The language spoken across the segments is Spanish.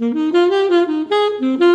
Thank you.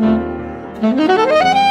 Mm-hmm.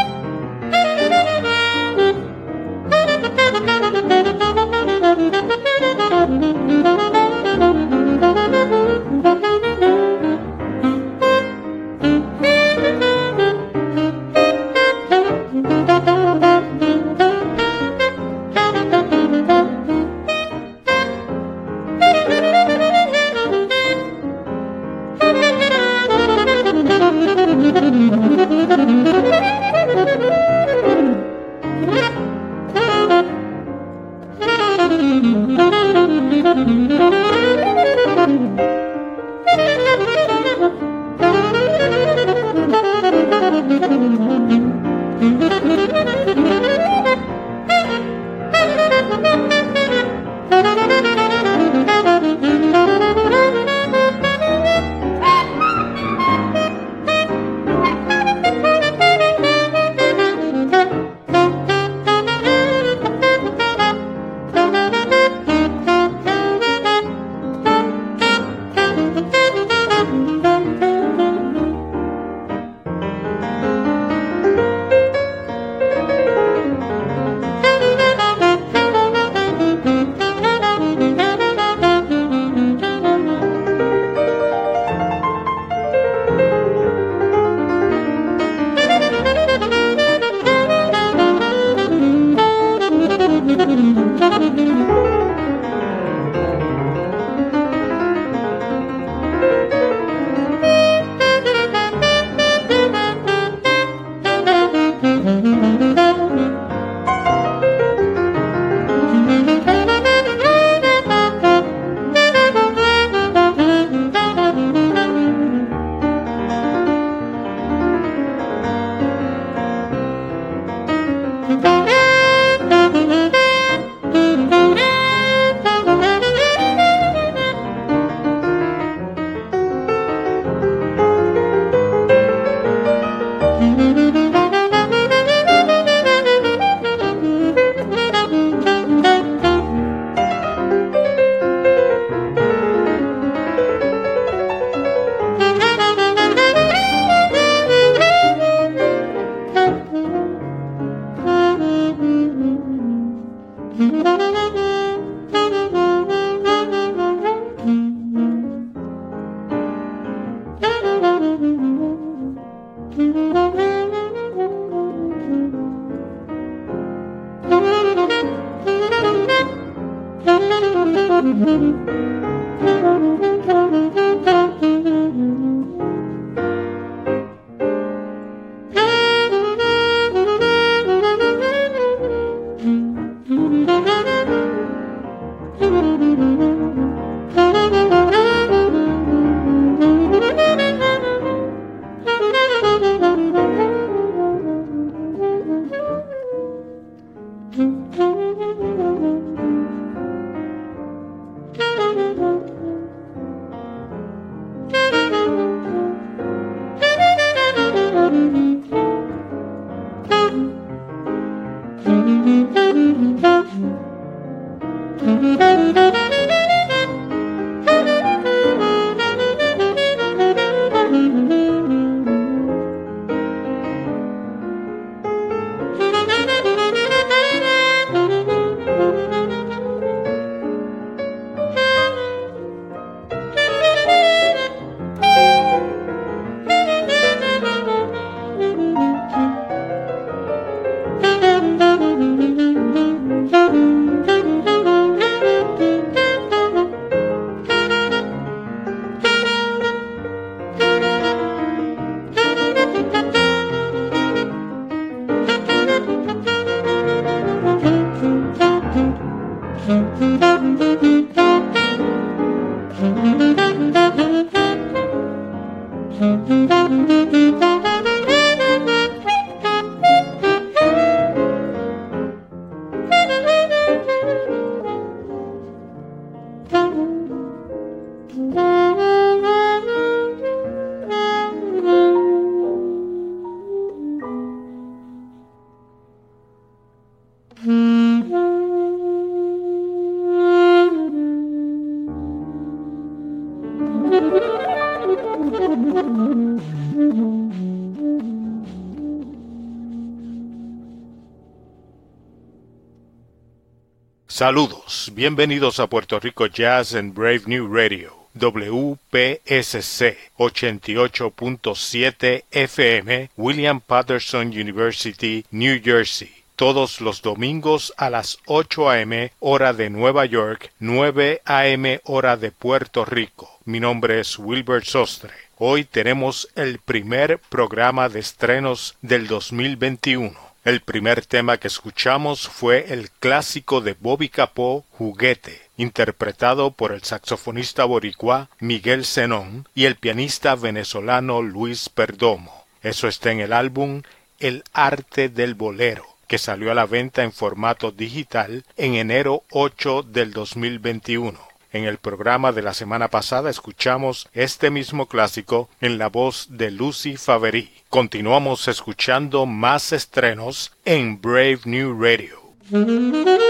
Saludos, bienvenidos a Puerto Rico Jazz en Brave New Radio. WPSC 88.7 FM, William Patterson University, New Jersey. Todos los domingos a las 8 a.m. hora de Nueva York, 9 a.m. hora de Puerto Rico. Mi nombre es Wilbert Sostre. Hoy tenemos el primer programa de estrenos del 2021. El primer tema que escuchamos fue el clásico de Bobby Capó, Juguete, interpretado por el saxofonista boricua Miguel Zenón y el pianista venezolano Luis Perdomo. Eso está en el álbum El arte del bolero, que salió a la venta en formato digital en enero 8 del 2021. En el programa de la semana pasada escuchamos este mismo clásico en la voz de Lucy Faveri. Continuamos escuchando más estrenos en Brave New Radio.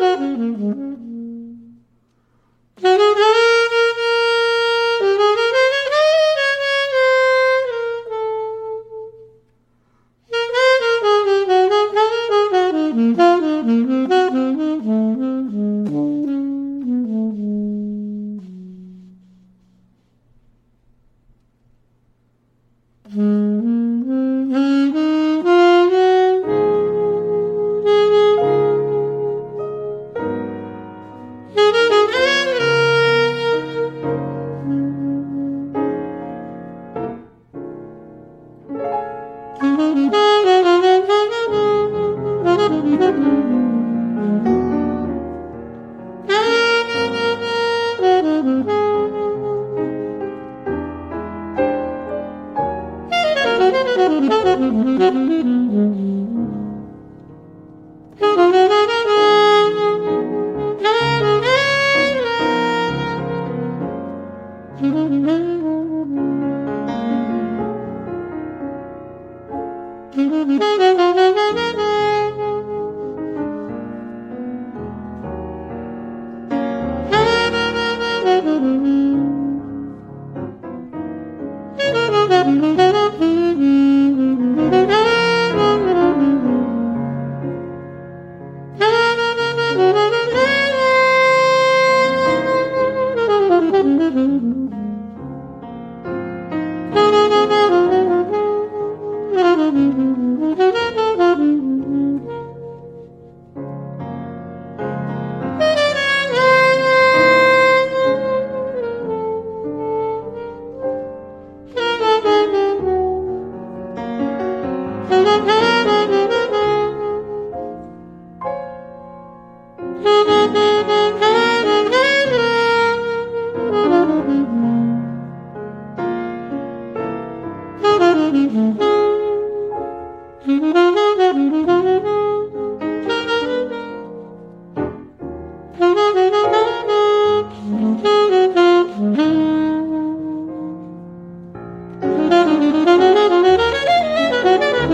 Thank you.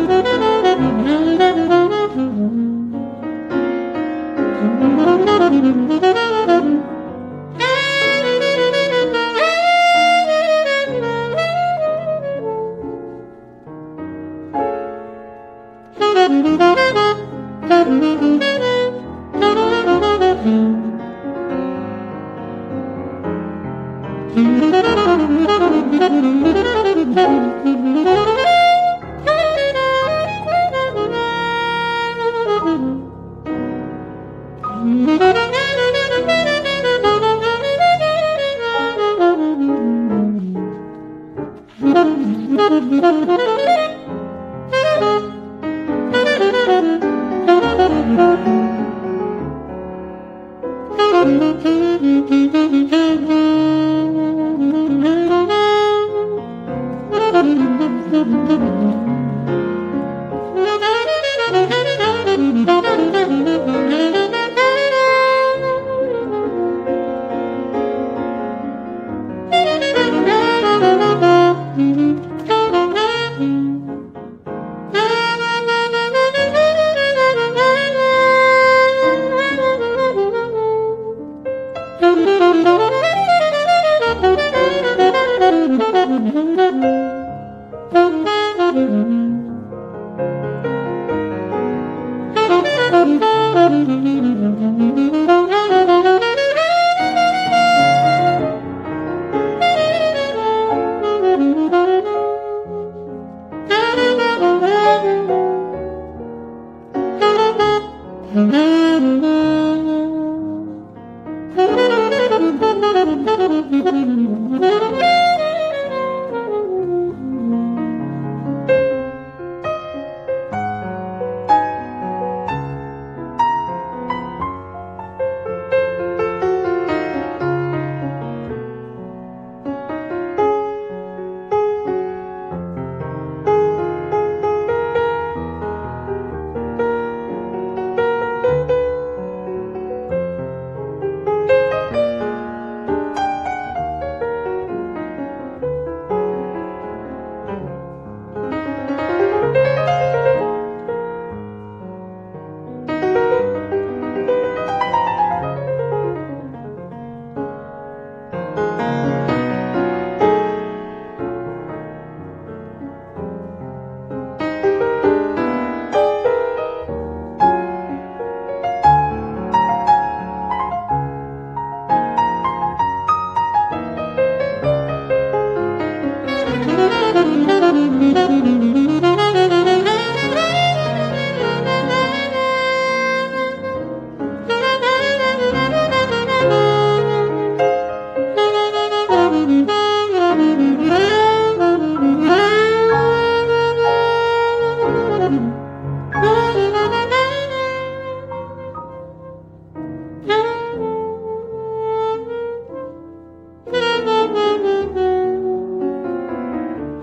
Thank you.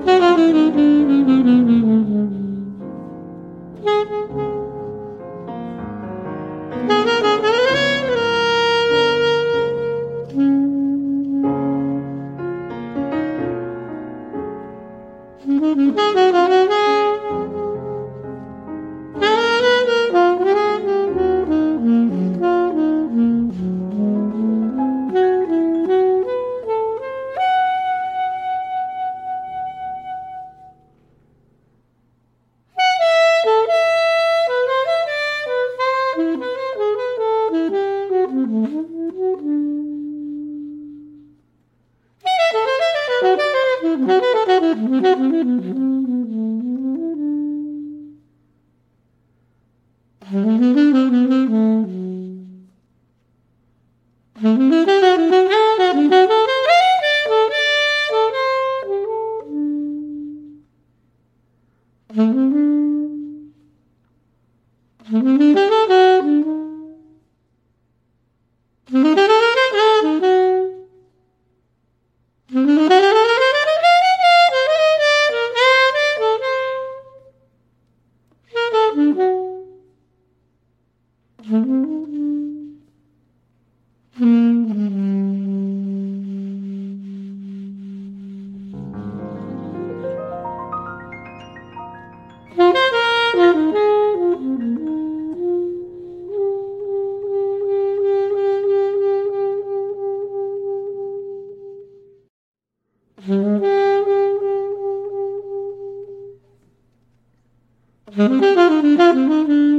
Thank you. Thank you.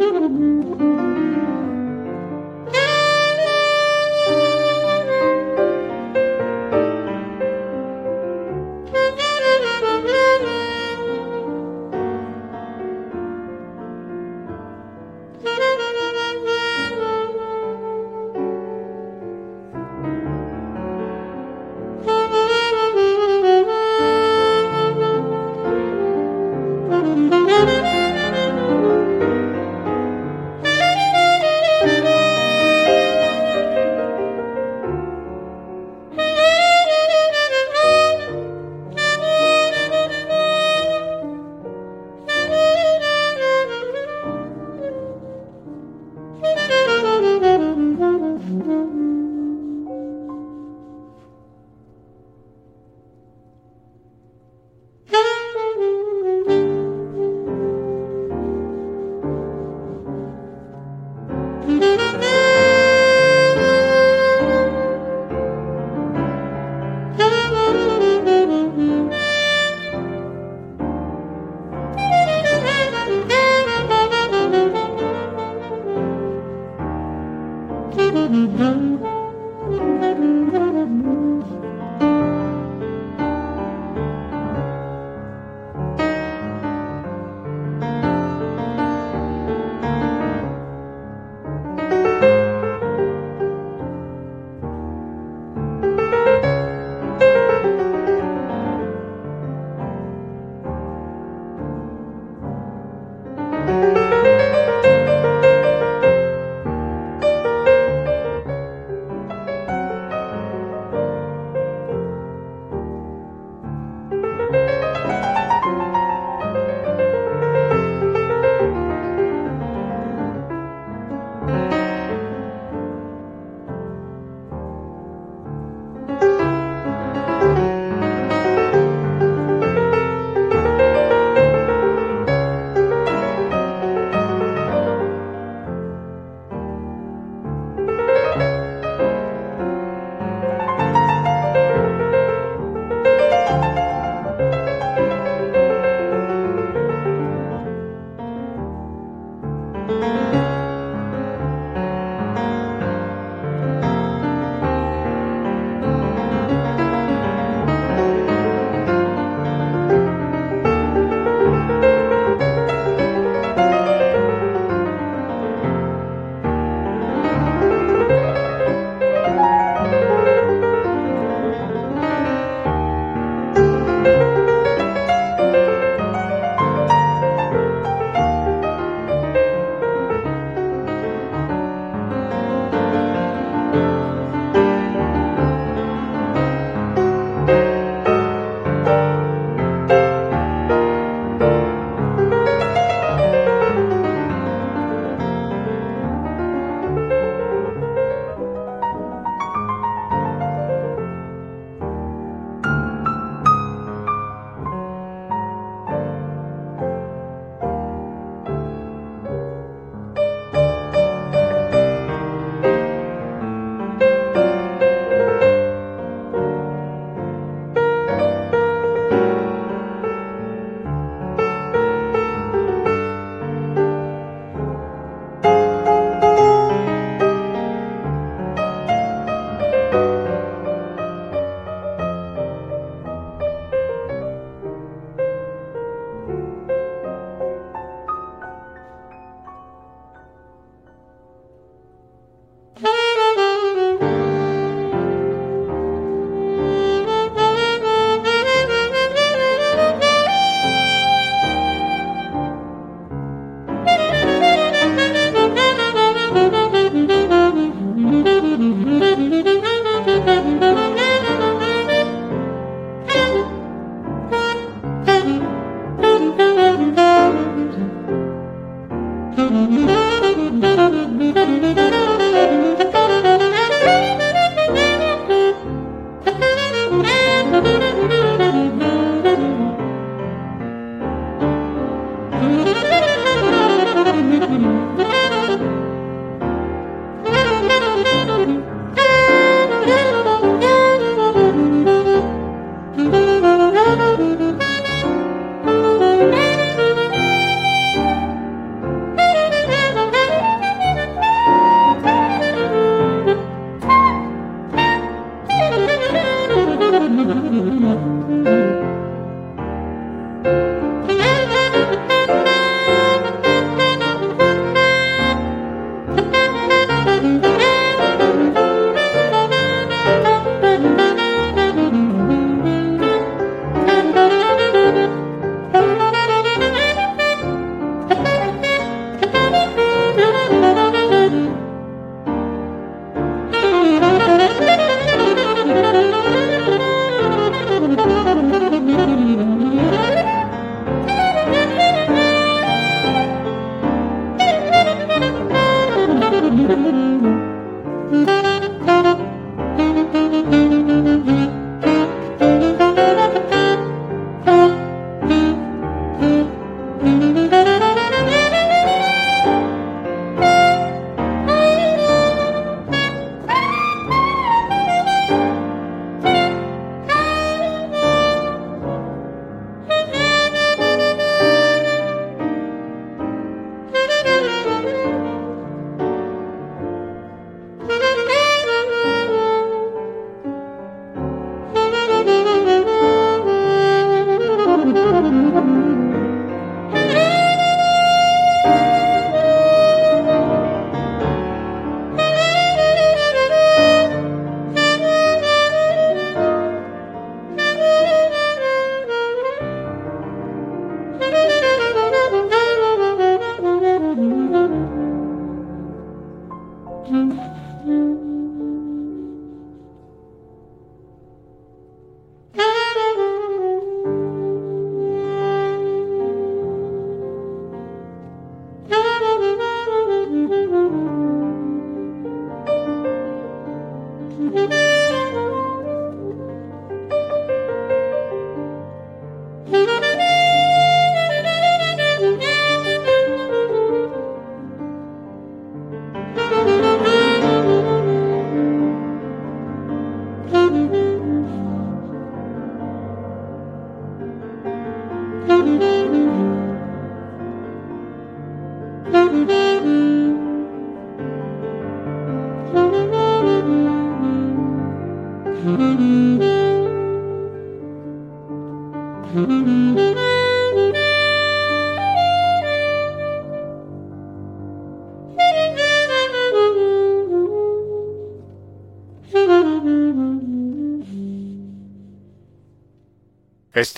Música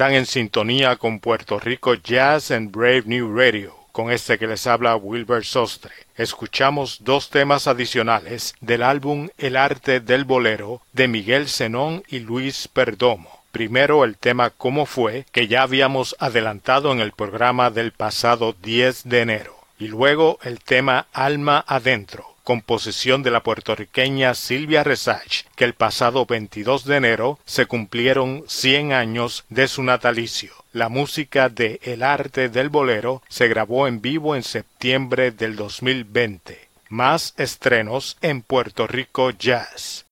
Están en sintonía con Puerto Rico Jazz and Brave New Radio. Con este que les habla Wilbur Sostre. Escuchamos dos temas adicionales del álbum El arte del bolero de Miguel Zenón y Luis Perdomo. Primero el tema Cómo fue, que ya habíamos adelantado en el programa del pasado 10 de enero. Y luego el tema Alma Adentro, composición de la puertorriqueña Silvia Resach, que el pasado 22 de enero se cumplieron 100 años de su natalicio. La música de El arte del bolero se grabó en vivo en septiembre del 2020. Más estrenos en Puerto Rico Jazz.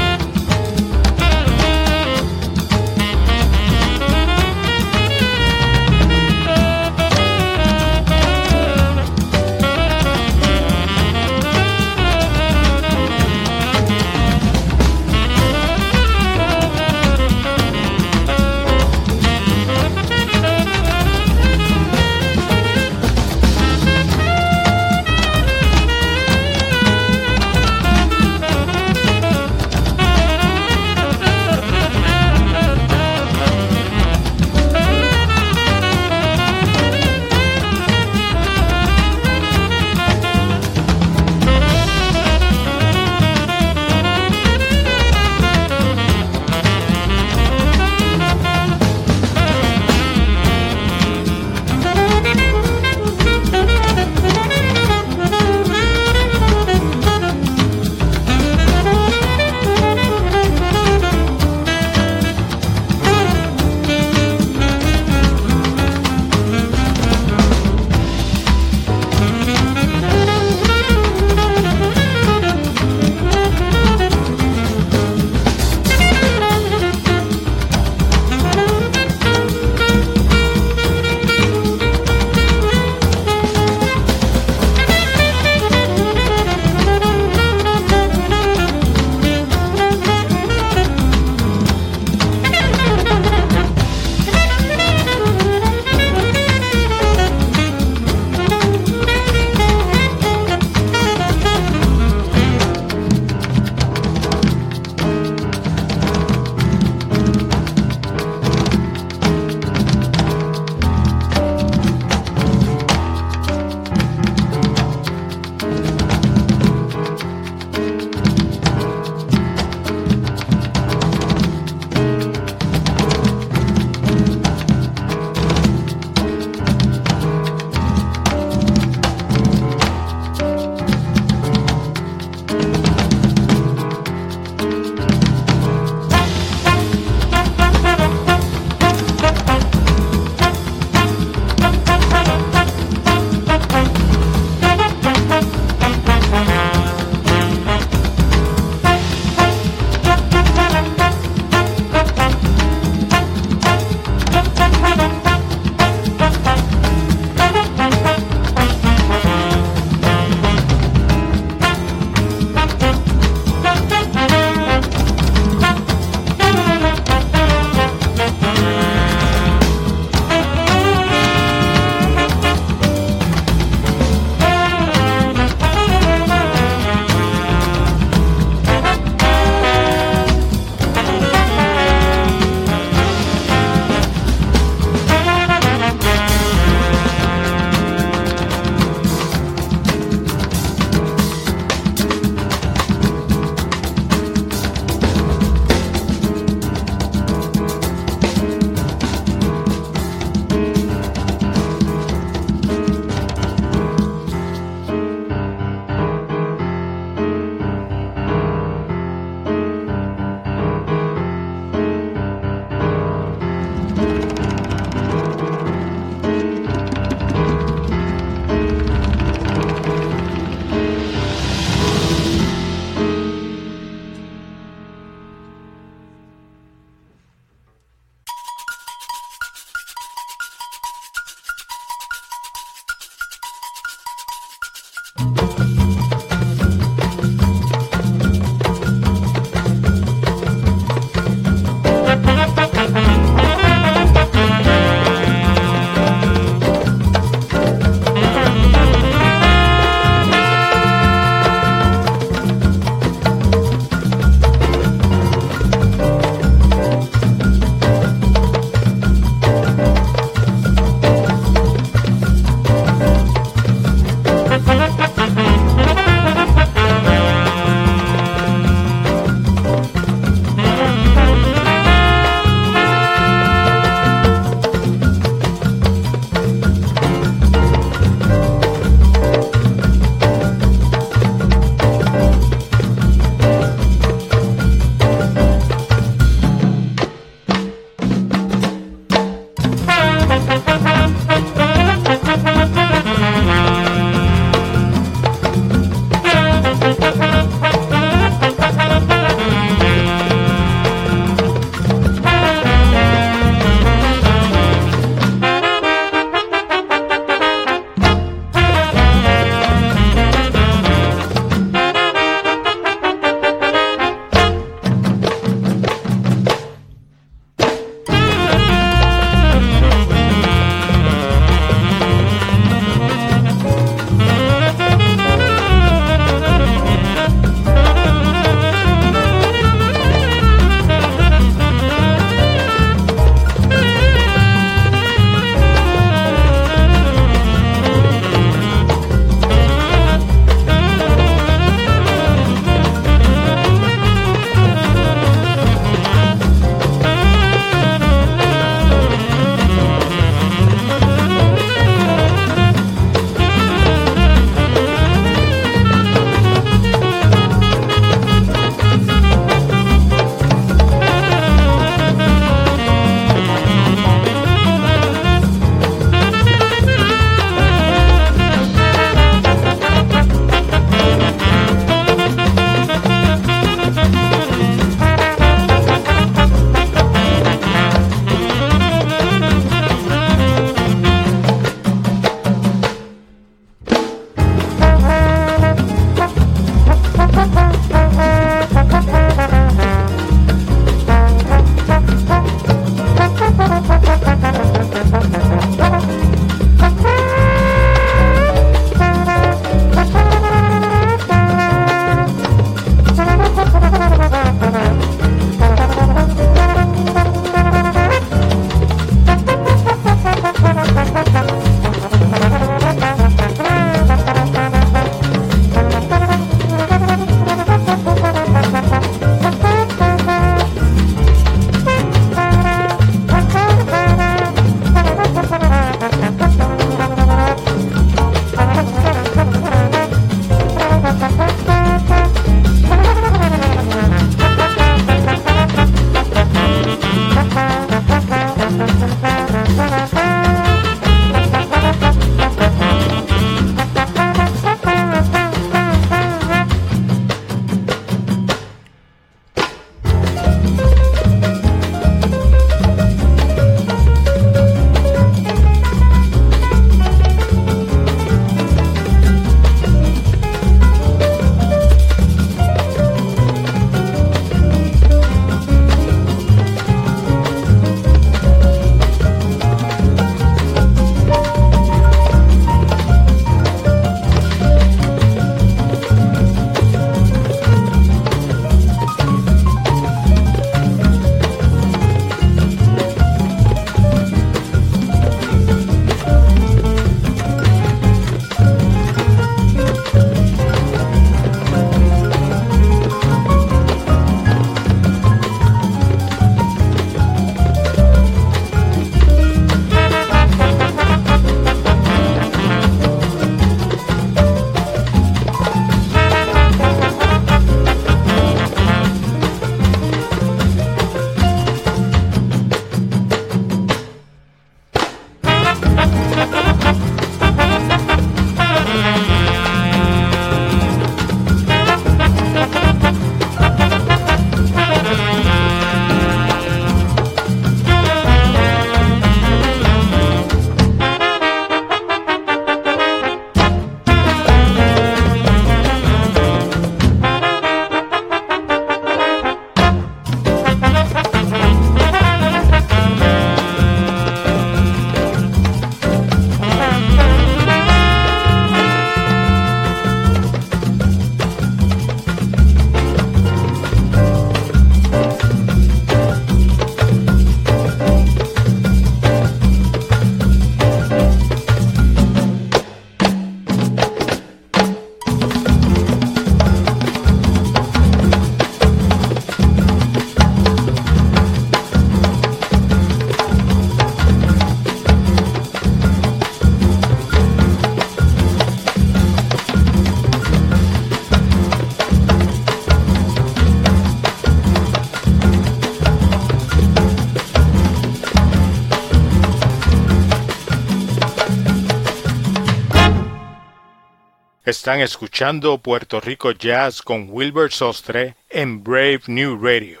Están escuchando Puerto Rico Jazz con Wilbur Sostre en Brave New Radio.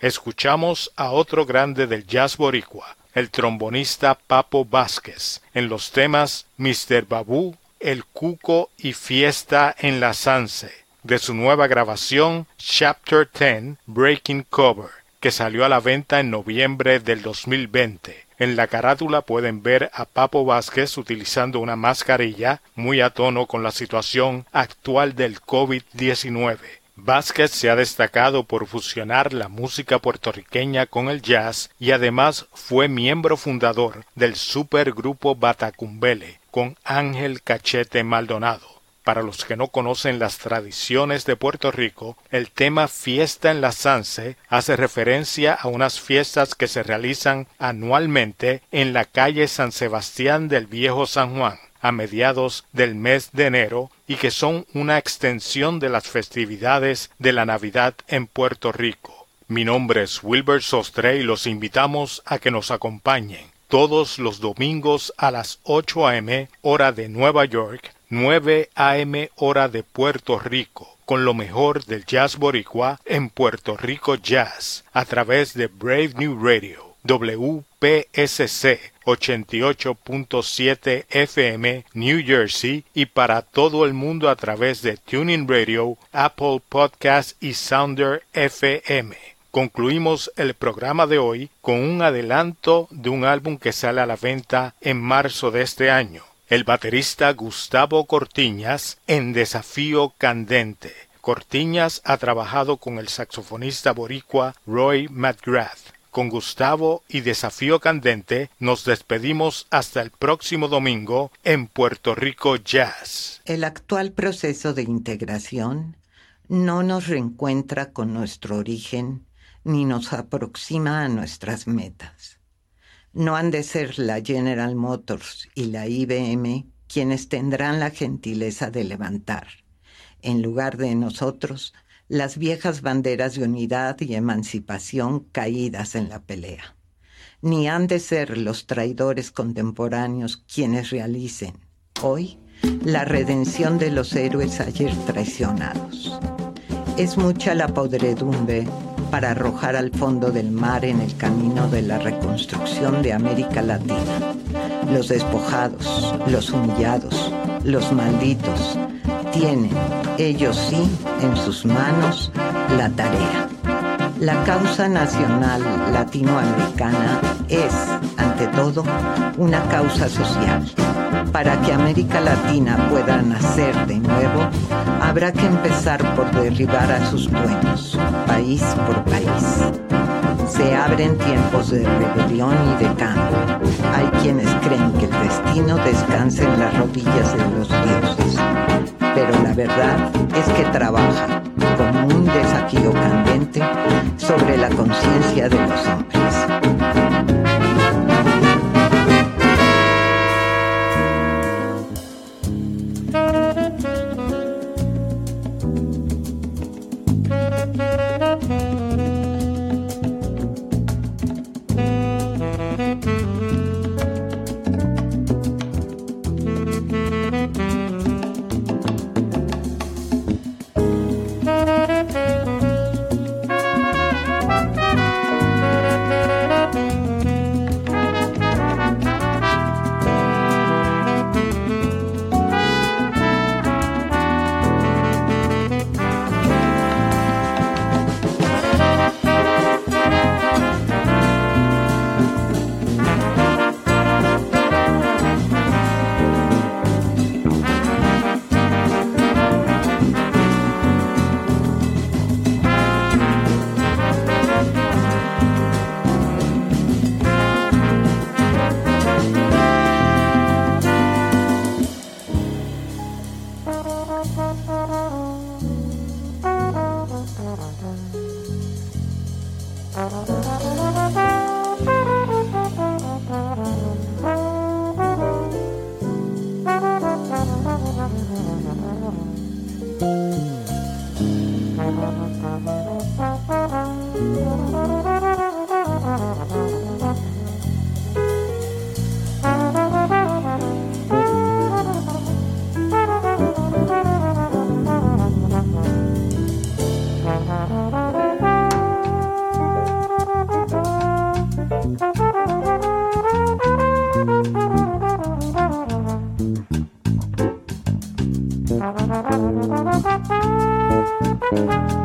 Escuchamos a otro grande del jazz boricua, el trombonista Papo Vázquez, en los temas Mr. Babu, El Cuco y Fiesta en la Sanse, de su nueva grabación Chapter 10 Breaking Cover, que salió a la venta en noviembre del 2020. En la carátula pueden ver a Papo Vázquez utilizando una mascarilla muy a tono con la situación actual del COVID-19. Vázquez se ha destacado por fusionar la música puertorriqueña con el jazz y además fue miembro fundador del supergrupo Batacumbele con Ángel Cachete Maldonado. Para los que no conocen las tradiciones de Puerto Rico, el tema Fiesta en la Sanse hace referencia a unas fiestas que se realizan anualmente en la calle San Sebastián del Viejo San Juan a mediados del mes de enero y que son una extensión de las festividades de la Navidad en Puerto Rico. Mi nombre es Wilbur Sostre y los invitamos a que nos acompañen todos los domingos a las 8 a.m. hora de Nueva York 9 a.m. hora de Puerto Rico, con lo mejor del jazz boricua en Puerto Rico Jazz, a través de Brave New Radio, WPSC 88.7 FM New Jersey y para todo el mundo a través de Tuning Radio, Apple Podcast y Sounder FM. Concluimos el programa de hoy con un adelanto de un álbum que sale a la venta en marzo de este año el baterista Gustavo Cortiñas en Desafío Candente. Cortiñas ha trabajado con el saxofonista boricua Roy McGrath. Con Gustavo y Desafío Candente nos despedimos hasta el próximo domingo en Puerto Rico Jazz. El actual proceso de integración no nos reencuentra con nuestro origen ni nos aproxima a nuestras metas. No han de ser la General Motors y la IBM quienes tendrán la gentileza de levantar, en lugar de nosotros, las viejas banderas de unidad y emancipación caídas en la pelea. Ni han de ser los traidores contemporáneos quienes realicen, hoy, la redención de los héroes ayer traicionados. Es mucha la podredumbre para arrojar al fondo del mar en el camino de la reconstrucción de América Latina. Los despojados, los humillados, los malditos, tienen, ellos sí, en sus manos la tarea. La causa nacional latinoamericana es, ante todo, una causa social para que América Latina pueda nacer de nuevo, habrá que empezar por derribar a sus dueños, país por país. Se abren tiempos de rebelión y de cambio. Hay quienes creen que el destino descansa en las rodillas de los dioses. Pero la verdad es que trabaja como un desafío candente sobre la conciencia de los hombres. Bye.